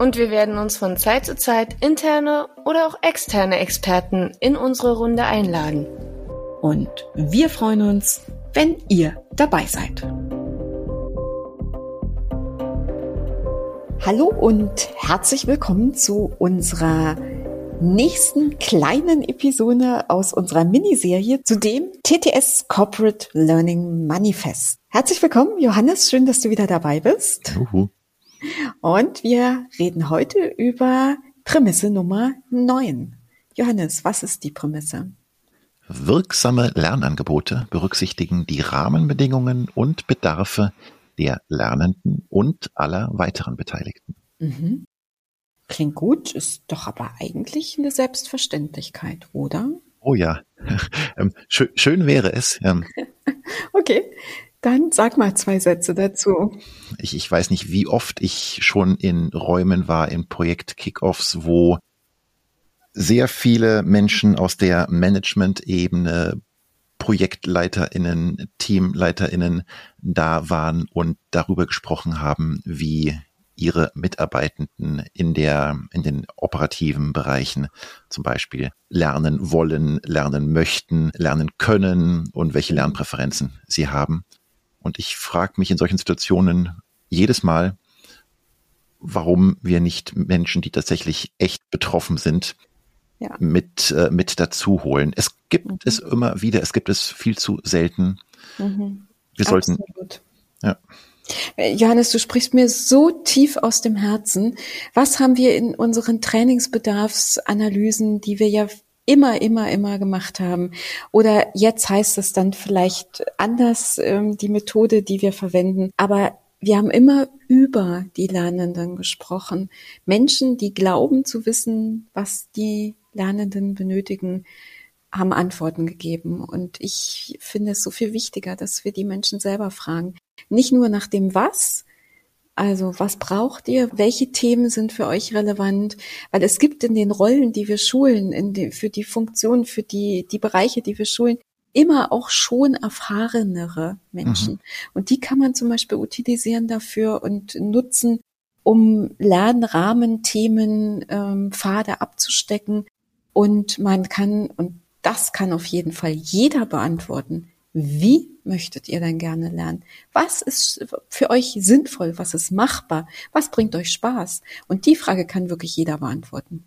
Und wir werden uns von Zeit zu Zeit interne oder auch externe Experten in unsere Runde einladen. Und wir freuen uns, wenn ihr dabei seid. Hallo und herzlich willkommen zu unserer nächsten kleinen Episode aus unserer Miniserie zu dem TTS Corporate Learning Manifest. Herzlich willkommen, Johannes. Schön, dass du wieder dabei bist. Juhu. Und wir reden heute über Prämisse Nummer 9. Johannes, was ist die Prämisse? Wirksame Lernangebote berücksichtigen die Rahmenbedingungen und Bedarfe der Lernenden und aller weiteren Beteiligten. Mhm. Klingt gut, ist doch aber eigentlich eine Selbstverständlichkeit, oder? Oh ja, ähm, schön, wäre es. Ähm. okay, dann sag mal zwei Sätze dazu. Ich, ich weiß nicht, wie oft ich schon in Räumen war, in Projekt-Kickoffs, wo sehr viele Menschen aus der Management-Ebene, ProjektleiterInnen, TeamleiterInnen da waren und darüber gesprochen haben, wie ihre Mitarbeitenden in der, in den operativen Bereichen zum Beispiel lernen wollen, lernen möchten, lernen können und welche Lernpräferenzen sie haben. Und ich frage mich in solchen Situationen jedes Mal, warum wir nicht Menschen, die tatsächlich echt betroffen sind, ja. mit, äh, mit dazu holen. Es gibt mhm. es immer wieder, es gibt es viel zu selten. Mhm. Wir sollten. Absolut. Ja. Äh, Johannes, du sprichst mir so tief aus dem Herzen. Was haben wir in unseren Trainingsbedarfsanalysen, die wir ja immer, immer, immer gemacht haben? Oder jetzt heißt es dann vielleicht anders, ähm, die Methode, die wir verwenden. Aber wir haben immer über die Lernenden gesprochen. Menschen, die glauben zu wissen, was die Lernenden benötigen, haben Antworten gegeben. Und ich finde es so viel wichtiger, dass wir die Menschen selber fragen. Nicht nur nach dem Was, also was braucht ihr? Welche Themen sind für euch relevant? Weil es gibt in den Rollen, die wir schulen, in die, für die Funktionen, für die, die Bereiche, die wir schulen, immer auch schon erfahrenere Menschen. Mhm. Und die kann man zum Beispiel utilisieren dafür und nutzen, um Lernrahmenthemen, ähm, Pfade abzustecken. Und man kann, und das kann auf jeden Fall jeder beantworten, wie möchtet ihr denn gerne lernen? Was ist für euch sinnvoll? Was ist machbar? Was bringt euch Spaß? Und die Frage kann wirklich jeder beantworten.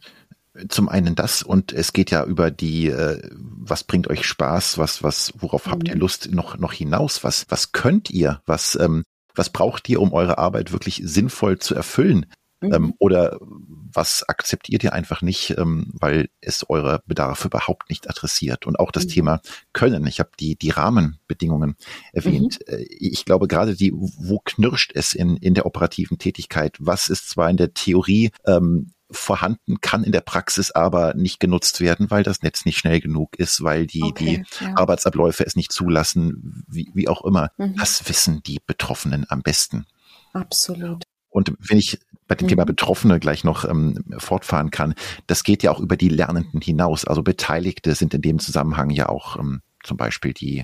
Zum einen das und es geht ja über die, äh, was bringt euch Spaß, was, was, worauf mhm. habt ihr mhm. Lust noch, noch hinaus? Was, was könnt ihr? Was, ähm, was braucht ihr, um eure Arbeit wirklich sinnvoll zu erfüllen? Mhm. Ähm, oder was akzeptiert ihr einfach nicht, ähm, weil es eure Bedarfe überhaupt nicht adressiert? Und auch das mhm. Thema Können. Ich habe die, die Rahmenbedingungen erwähnt. Mhm. Äh, ich glaube gerade die, wo knirscht es in, in der operativen Tätigkeit? Was ist zwar in der Theorie ähm, vorhanden, kann in der Praxis aber nicht genutzt werden, weil das Netz nicht schnell genug ist, weil die, okay, die ja. Arbeitsabläufe es nicht zulassen, wie, wie auch immer. Mhm. Das wissen die Betroffenen am besten. Absolut. Und wenn ich bei dem mhm. Thema Betroffene gleich noch ähm, fortfahren kann, das geht ja auch über die Lernenden hinaus. Also Beteiligte sind in dem Zusammenhang ja auch ähm, zum Beispiel die,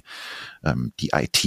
ähm, die IT,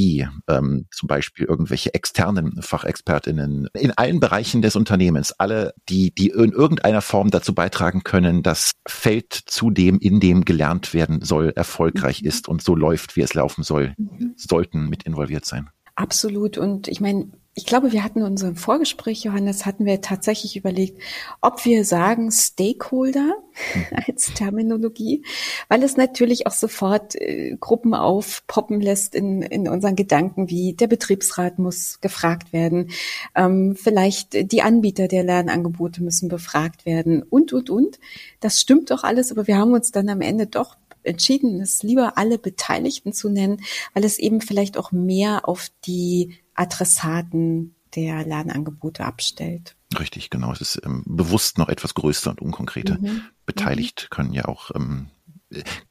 ähm, zum Beispiel irgendwelche externen Fachexpertinnen in allen Bereichen des Unternehmens, alle, die, die in irgendeiner Form dazu beitragen können, dass Feld zu dem, in dem gelernt werden soll, erfolgreich mhm. ist und so läuft, wie es laufen soll, mhm. sollten mit involviert sein. Absolut. Und ich meine, ich glaube, wir hatten in unserem Vorgespräch, Johannes, hatten wir tatsächlich überlegt, ob wir sagen Stakeholder mhm. als Terminologie, weil es natürlich auch sofort äh, Gruppen aufpoppen lässt in, in unseren Gedanken, wie der Betriebsrat muss gefragt werden, ähm, vielleicht die Anbieter der Lernangebote müssen befragt werden und, und, und. Das stimmt doch alles, aber wir haben uns dann am Ende doch entschieden, es lieber alle Beteiligten zu nennen, weil es eben vielleicht auch mehr auf die Adressaten der Lernangebote abstellt. Richtig, genau. Es ist ähm, bewusst noch etwas größer und unkonkreter. Mhm. Beteiligt mhm. können ja auch ähm,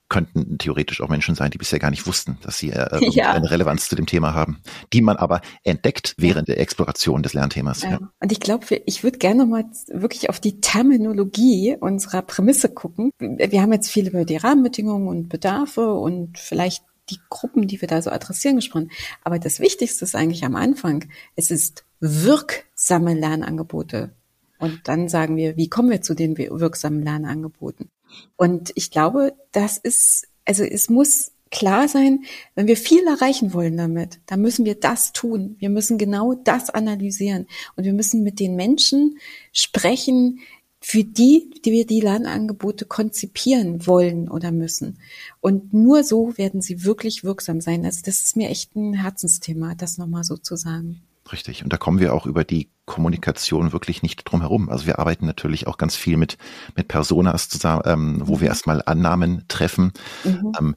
könnten theoretisch auch Menschen sein, die bisher gar nicht wussten, dass sie äh, ja. eine Relevanz zu dem Thema haben, die man aber entdeckt während ja. der Exploration des Lernthemas. Ja. Und ich glaube, ich würde gerne mal wirklich auf die Terminologie unserer Prämisse gucken. Wir haben jetzt viel über die Rahmenbedingungen und Bedarfe und vielleicht die Gruppen, die wir da so adressieren, gesprochen. Aber das Wichtigste ist eigentlich am Anfang, es ist wirksame Lernangebote. Und dann sagen wir, wie kommen wir zu den wirksamen Lernangeboten? Und ich glaube, das ist, also es muss klar sein, wenn wir viel erreichen wollen damit, dann müssen wir das tun. Wir müssen genau das analysieren. Und wir müssen mit den Menschen sprechen, für die, die wir die Lernangebote konzipieren wollen oder müssen. Und nur so werden sie wirklich wirksam sein. Also das ist mir echt ein Herzensthema, das nochmal so zu sagen. Richtig. Und da kommen wir auch über die Kommunikation wirklich nicht drum herum. Also wir arbeiten natürlich auch ganz viel mit, mit Personas zusammen, ähm, wo wir mhm. erstmal Annahmen treffen. Mhm. Ähm,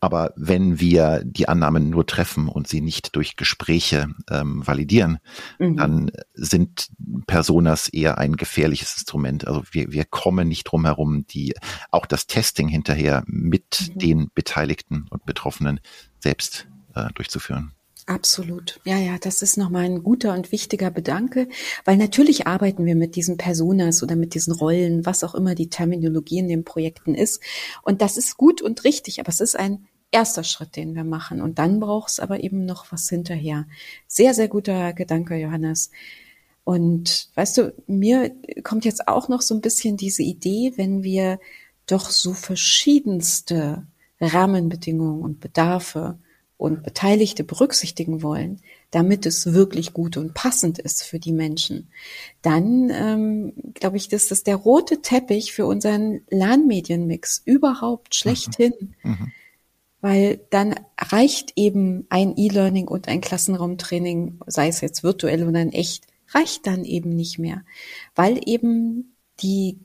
aber wenn wir die Annahmen nur treffen und sie nicht durch Gespräche ähm, validieren, mhm. dann sind Personas eher ein gefährliches Instrument. Also wir, wir kommen nicht drum herum, die auch das Testing hinterher mit mhm. den Beteiligten und Betroffenen selbst äh, durchzuführen. Absolut. Ja, ja, das ist nochmal ein guter und wichtiger Bedanke, weil natürlich arbeiten wir mit diesen Personas oder mit diesen Rollen, was auch immer die Terminologie in den Projekten ist. Und das ist gut und richtig, aber es ist ein erster Schritt, den wir machen. Und dann braucht es aber eben noch was hinterher. Sehr, sehr guter Gedanke, Johannes. Und weißt du, mir kommt jetzt auch noch so ein bisschen diese Idee, wenn wir doch so verschiedenste Rahmenbedingungen und Bedarfe und Beteiligte berücksichtigen wollen, damit es wirklich gut und passend ist für die Menschen, dann ähm, glaube ich, dass das der rote Teppich für unseren Lernmedienmix überhaupt schlechthin. Mhm. Mhm. Weil dann reicht eben ein E-Learning und ein Klassenraumtraining, sei es jetzt virtuell oder in echt, reicht dann eben nicht mehr. Weil eben die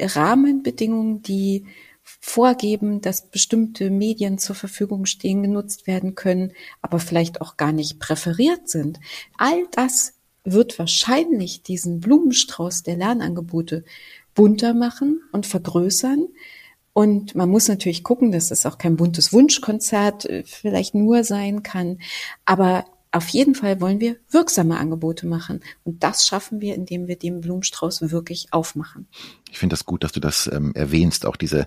Rahmenbedingungen, die vorgeben, dass bestimmte Medien zur Verfügung stehen, genutzt werden können, aber vielleicht auch gar nicht präferiert sind. All das wird wahrscheinlich diesen Blumenstrauß der Lernangebote bunter machen und vergrößern. Und man muss natürlich gucken, dass es auch kein buntes Wunschkonzert äh, vielleicht nur sein kann. Aber auf jeden Fall wollen wir wirksame Angebote machen. Und das schaffen wir, indem wir den Blumenstrauß wirklich aufmachen. Ich finde das gut, dass du das ähm, erwähnst, auch diese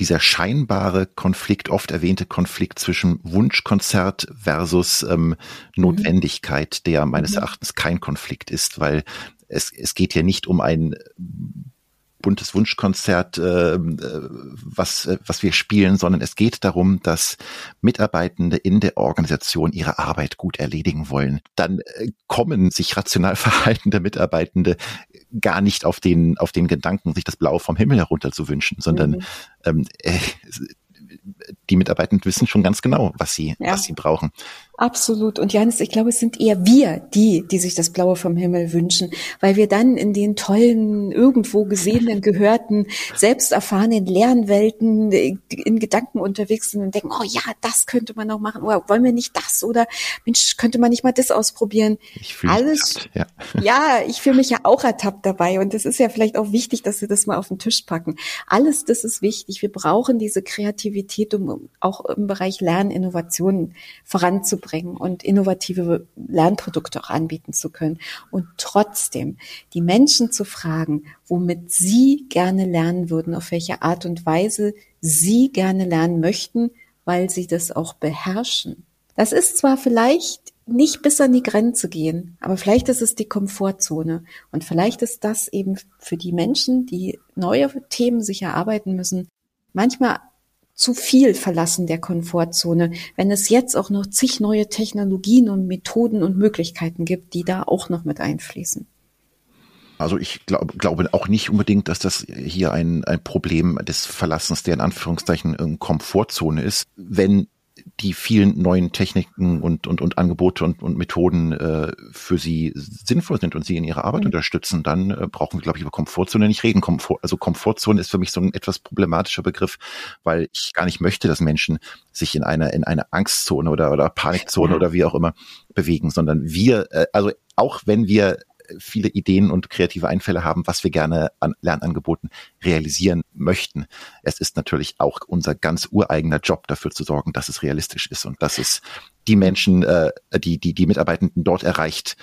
dieser scheinbare Konflikt, oft erwähnte Konflikt zwischen Wunschkonzert versus ähm, Notwendigkeit, der meines mhm. Erachtens kein Konflikt ist, weil es, es geht ja nicht um ein buntes Wunschkonzert, äh, was, äh, was wir spielen, sondern es geht darum, dass Mitarbeitende in der Organisation ihre Arbeit gut erledigen wollen. Dann äh, kommen sich rational verhaltende Mitarbeitende gar nicht auf den, auf den Gedanken, sich das Blau vom Himmel herunter zu wünschen, sondern mhm. ähm, äh, die Mitarbeitenden wissen schon ganz genau, was sie, ja. was sie brauchen. Absolut. Und Janis, ich glaube, es sind eher wir, die, die sich das Blaue vom Himmel wünschen, weil wir dann in den tollen, irgendwo gesehenen, gehörten, selbst erfahrenen Lernwelten in Gedanken unterwegs sind und denken, oh ja, das könnte man noch machen. Oder wollen wir nicht das? Oder Mensch, könnte man nicht mal das ausprobieren? Ich fühle Alles, ertappt, ja. ja, ich fühle mich ja auch ertappt dabei. Und es ist ja vielleicht auch wichtig, dass wir das mal auf den Tisch packen. Alles das ist wichtig. Wir brauchen diese Kreativität, um auch im Bereich Lerninnovationen voranzubringen bringen und innovative Lernprodukte auch anbieten zu können. Und trotzdem die Menschen zu fragen, womit sie gerne lernen würden, auf welche Art und Weise sie gerne lernen möchten, weil sie das auch beherrschen. Das ist zwar vielleicht nicht bis an die Grenze gehen, aber vielleicht ist es die Komfortzone und vielleicht ist das eben für die Menschen, die neue Themen sich erarbeiten müssen, manchmal zu viel verlassen der Komfortzone, wenn es jetzt auch noch zig neue Technologien und Methoden und Möglichkeiten gibt, die da auch noch mit einfließen. Also ich glaub, glaube auch nicht unbedingt, dass das hier ein, ein Problem des Verlassens der in Anführungszeichen Komfortzone ist. Wenn die vielen neuen Techniken und, und, und Angebote und, und Methoden äh, für sie sinnvoll sind und sie in ihrer Arbeit mhm. unterstützen, dann äh, brauchen wir, glaube ich, über Komfortzone nicht reden. Komfort, also Komfortzone ist für mich so ein etwas problematischer Begriff, weil ich gar nicht möchte, dass Menschen sich in einer in einer Angstzone oder, oder Panikzone ja. oder wie auch immer bewegen, sondern wir, äh, also auch wenn wir viele Ideen und kreative Einfälle haben, was wir gerne an Lernangeboten realisieren möchten. Es ist natürlich auch unser ganz ureigener Job, dafür zu sorgen, dass es realistisch ist und dass es die Menschen, äh, die, die, die Mitarbeitenden dort erreicht,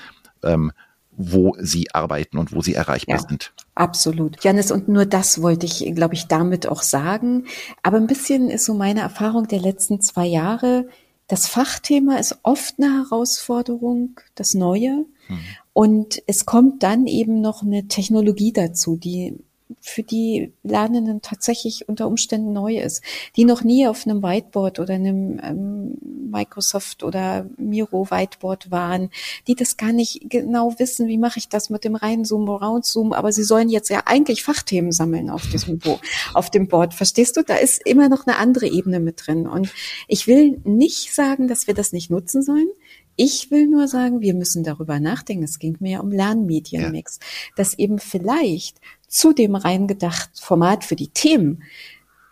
ähm, wo sie arbeiten und wo sie erreichbar ja, sind. Absolut. Janis, und nur das wollte ich, glaube ich, damit auch sagen. Aber ein bisschen ist so meine Erfahrung der letzten zwei Jahre. Das Fachthema ist oft eine Herausforderung, das Neue. Hm. Und es kommt dann eben noch eine Technologie dazu, die für die Lernenden tatsächlich unter Umständen neu ist, die noch nie auf einem Whiteboard oder einem ähm, Microsoft oder Miro Whiteboard waren, die das gar nicht genau wissen, wie mache ich das mit dem Reinzoomen, Roundzoom, aber sie sollen jetzt ja eigentlich Fachthemen sammeln auf diesem Bo auf dem Board. Verstehst du? Da ist immer noch eine andere Ebene mit drin. Und ich will nicht sagen, dass wir das nicht nutzen sollen. Ich will nur sagen, wir müssen darüber nachdenken. Es ging mir ja um Lernmedienmix, ja. dass eben vielleicht zu dem reingedacht Format für die Themen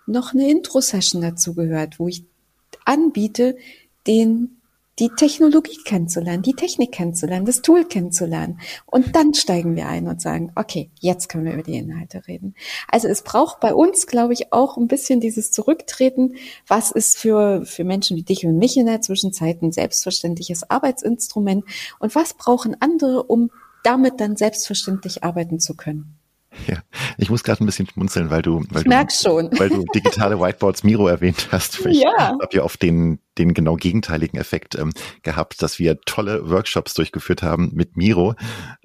noch eine Intro-Session dazu gehört, wo ich anbiete, den die Technologie kennenzulernen, die Technik kennenzulernen, das Tool kennenzulernen. Und dann steigen wir ein und sagen, okay, jetzt können wir über die Inhalte reden. Also es braucht bei uns, glaube ich, auch ein bisschen dieses Zurücktreten. Was ist für, für Menschen wie dich und mich in der Zwischenzeit ein selbstverständliches Arbeitsinstrument? Und was brauchen andere, um damit dann selbstverständlich arbeiten zu können? Ja, ich muss gerade ein bisschen schmunzeln, weil du, weil du, schon. weil du digitale Whiteboards Miro erwähnt hast. Ich ja. habe ja oft den, den genau gegenteiligen Effekt ähm, gehabt, dass wir tolle Workshops durchgeführt haben mit Miro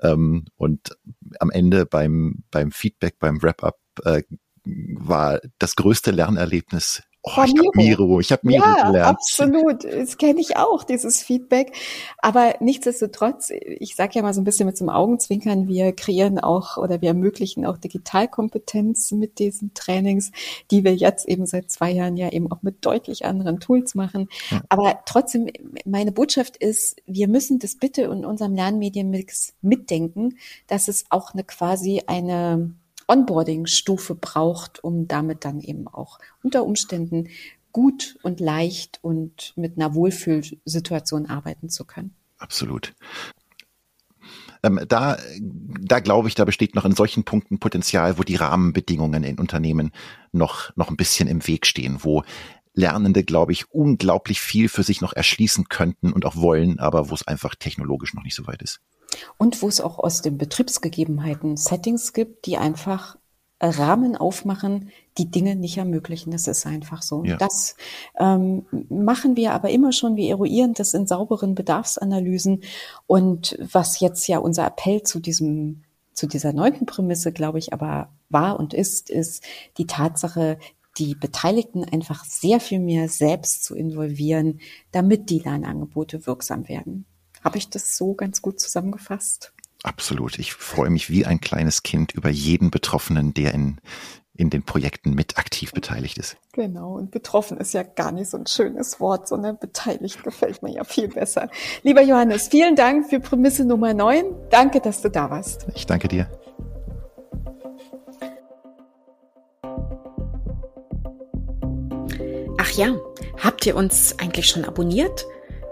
ähm, und am Ende beim, beim Feedback, beim Wrap-up äh, war das größte Lernerlebnis Oh, ich habe Miro, ich habe Miro ja, gelernt. Absolut, das kenne ich auch, dieses Feedback. Aber nichtsdestotrotz, ich sage ja mal so ein bisschen mit zum Augenzwinkern, wir kreieren auch oder wir ermöglichen auch Digitalkompetenz mit diesen Trainings, die wir jetzt eben seit zwei Jahren ja eben auch mit deutlich anderen Tools machen. Ja. Aber trotzdem, meine Botschaft ist, wir müssen das bitte in unserem Lernmedienmix mitdenken, dass es auch eine quasi eine Onboarding-Stufe braucht, um damit dann eben auch unter Umständen gut und leicht und mit einer Wohlfühlsituation arbeiten zu können. Absolut. Ähm, da, da glaube ich, da besteht noch in solchen Punkten Potenzial, wo die Rahmenbedingungen in Unternehmen noch, noch ein bisschen im Weg stehen, wo Lernende, glaube ich, unglaublich viel für sich noch erschließen könnten und auch wollen, aber wo es einfach technologisch noch nicht so weit ist. Und wo es auch aus den Betriebsgegebenheiten Settings gibt, die einfach Rahmen aufmachen, die Dinge nicht ermöglichen. Das ist einfach so. Ja. Das ähm, machen wir aber immer schon. Wir eruieren das in sauberen Bedarfsanalysen. Und was jetzt ja unser Appell zu diesem zu dieser neunten Prämisse, glaube ich, aber war und ist, ist die Tatsache, die Beteiligten einfach sehr viel mehr selbst zu involvieren, damit die Lernangebote wirksam werden. Habe ich das so ganz gut zusammengefasst? Absolut. Ich freue mich wie ein kleines Kind über jeden Betroffenen, der in, in den Projekten mit aktiv beteiligt ist. Genau, und betroffen ist ja gar nicht so ein schönes Wort, sondern beteiligt gefällt mir ja viel besser. Lieber Johannes, vielen Dank für Prämisse Nummer 9. Danke, dass du da warst. Ich danke dir. Ach ja, habt ihr uns eigentlich schon abonniert?